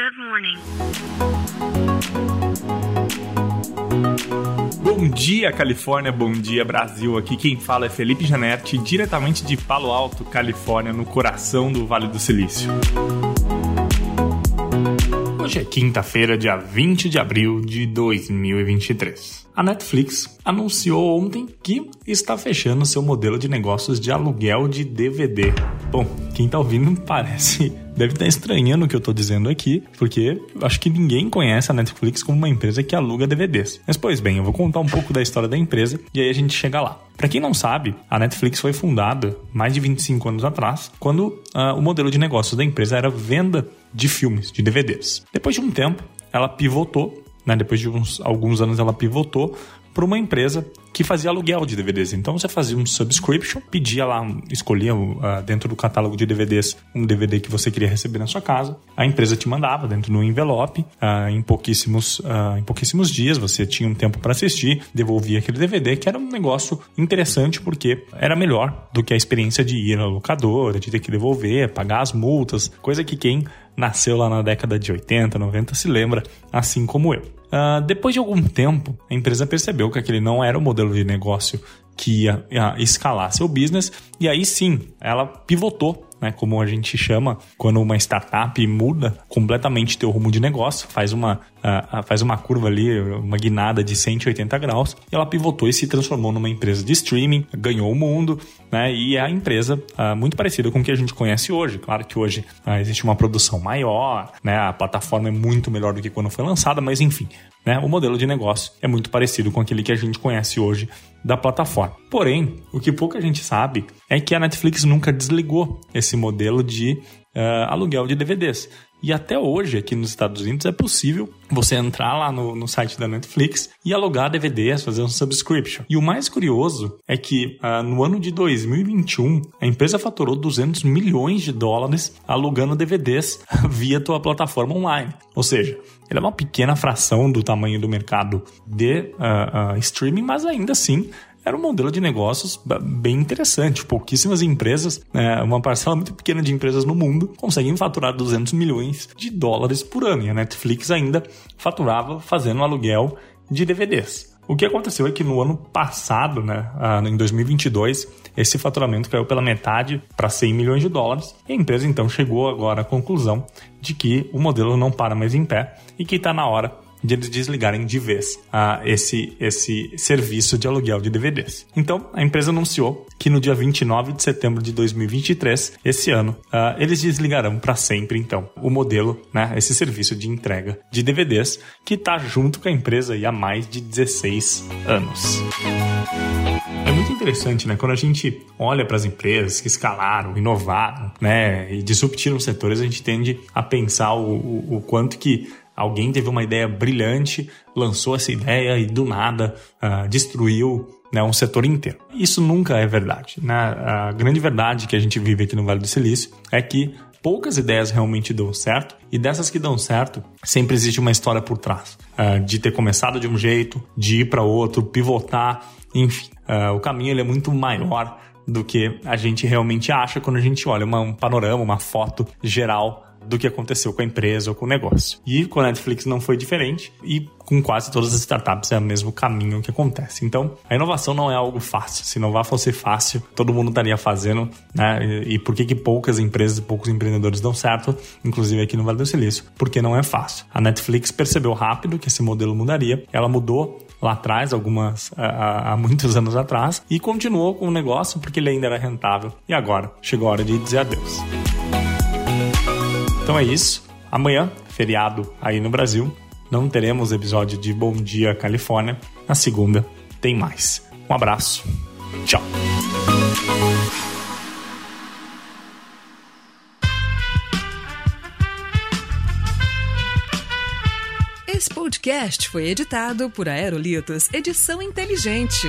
Good morning. Bom dia, Califórnia. Bom dia, Brasil. Aqui quem fala é Felipe Janetti, diretamente de Palo Alto, Califórnia, no coração do Vale do Silício. Hoje é quinta-feira, dia 20 de abril de 2023. A Netflix anunciou ontem que está fechando seu modelo de negócios de aluguel de DVD. Bom, quem está ouvindo parece deve estar estranhando o que eu estou dizendo aqui, porque acho que ninguém conhece a Netflix como uma empresa que aluga DVDs. Mas pois bem, eu vou contar um pouco da história da empresa e aí a gente chega lá. Para quem não sabe, a Netflix foi fundada mais de 25 anos atrás, quando uh, o modelo de negócios da empresa era venda de filmes, de DVDs. Depois de um tempo, ela pivotou, né? depois de uns, alguns anos ela pivotou para uma empresa que fazia aluguel de DVDs. Então você fazia um subscription, pedia lá, escolhia uh, dentro do catálogo de DVDs um DVD que você queria receber na sua casa. A empresa te mandava dentro do envelope. Uh, em, pouquíssimos, uh, em pouquíssimos dias você tinha um tempo para assistir, devolvia aquele DVD, que era um negócio interessante porque era melhor do que a experiência de ir na locadora, de ter que devolver, pagar as multas, coisa que quem nasceu lá na década de 80, 90 se lembra, assim como eu. Uh, depois de algum tempo, a empresa percebeu que aquele não era o modelo de negócio que ia, ia escalar seu business, e aí sim, ela pivotou né, como a gente chama, quando uma startup muda completamente teu rumo de negócio, faz uma, uh, faz uma curva ali, uma guinada de 180 graus, e ela pivotou e se transformou numa empresa de streaming, ganhou o mundo, né, e é a empresa uh, muito parecida com o que a gente conhece hoje. Claro que hoje uh, existe uma produção maior, né, a plataforma é muito melhor do que quando foi lançada, mas enfim, né, o modelo de negócio é muito parecido com aquele que a gente conhece hoje da plataforma. Porém, o que pouca gente sabe é que a Netflix nunca desligou esse modelo de uh, aluguel de DVDs. E até hoje, aqui nos Estados Unidos, é possível você entrar lá no, no site da Netflix e alugar DVDs, fazer um subscription. E o mais curioso é que uh, no ano de 2021, a empresa faturou 200 milhões de dólares alugando DVDs via tua plataforma online. Ou seja, ele é uma pequena fração do tamanho do mercado de uh, uh, streaming, mas ainda assim era um modelo de negócios bem interessante. Pouquíssimas empresas, né, uma parcela muito pequena de empresas no mundo, conseguem faturar 200 milhões de dólares por ano. E a Netflix ainda faturava fazendo aluguel de DVDs. O que aconteceu é que no ano passado, né, em 2022, esse faturamento caiu pela metade para 100 milhões de dólares. E a empresa então chegou agora à conclusão de que o modelo não para mais em pé e que está na hora de eles desligarem de vez uh, esse, esse serviço de aluguel de DVDs. Então, a empresa anunciou que no dia 29 de setembro de 2023, esse ano, uh, eles desligarão para sempre, então, o modelo, né, esse serviço de entrega de DVDs, que está junto com a empresa há mais de 16 anos. É muito interessante, né? Quando a gente olha para as empresas que escalaram, inovaram, né, e disruptiram setores, a gente tende a pensar o, o, o quanto que Alguém teve uma ideia brilhante, lançou essa ideia e do nada uh, destruiu né, um setor inteiro. Isso nunca é verdade. Né? A grande verdade que a gente vive aqui no Vale do Silício é que poucas ideias realmente dão certo e dessas que dão certo sempre existe uma história por trás uh, de ter começado de um jeito, de ir para outro, pivotar, enfim. Uh, o caminho ele é muito maior do que a gente realmente acha quando a gente olha uma, um panorama, uma foto geral do que aconteceu com a empresa ou com o negócio. E com a Netflix não foi diferente e com quase todas as startups é o mesmo caminho que acontece. Então, a inovação não é algo fácil. Se inovar fosse fácil, todo mundo estaria fazendo, né? E, por que, que poucas empresas e poucos empreendedores dão certo, inclusive aqui no Vale do Silício? Porque não é fácil. A Netflix percebeu rápido que esse modelo mudaria, ela mudou lá atrás, algumas há muitos anos atrás, e continuou com o negócio porque ele ainda era rentável. E agora chegou a hora de dizer adeus. Então é isso. Amanhã, feriado aí no Brasil, não teremos episódio de Bom Dia Califórnia. Na segunda tem mais. Um abraço. Tchau. Esse podcast foi editado por Aerolitos Edição Inteligente.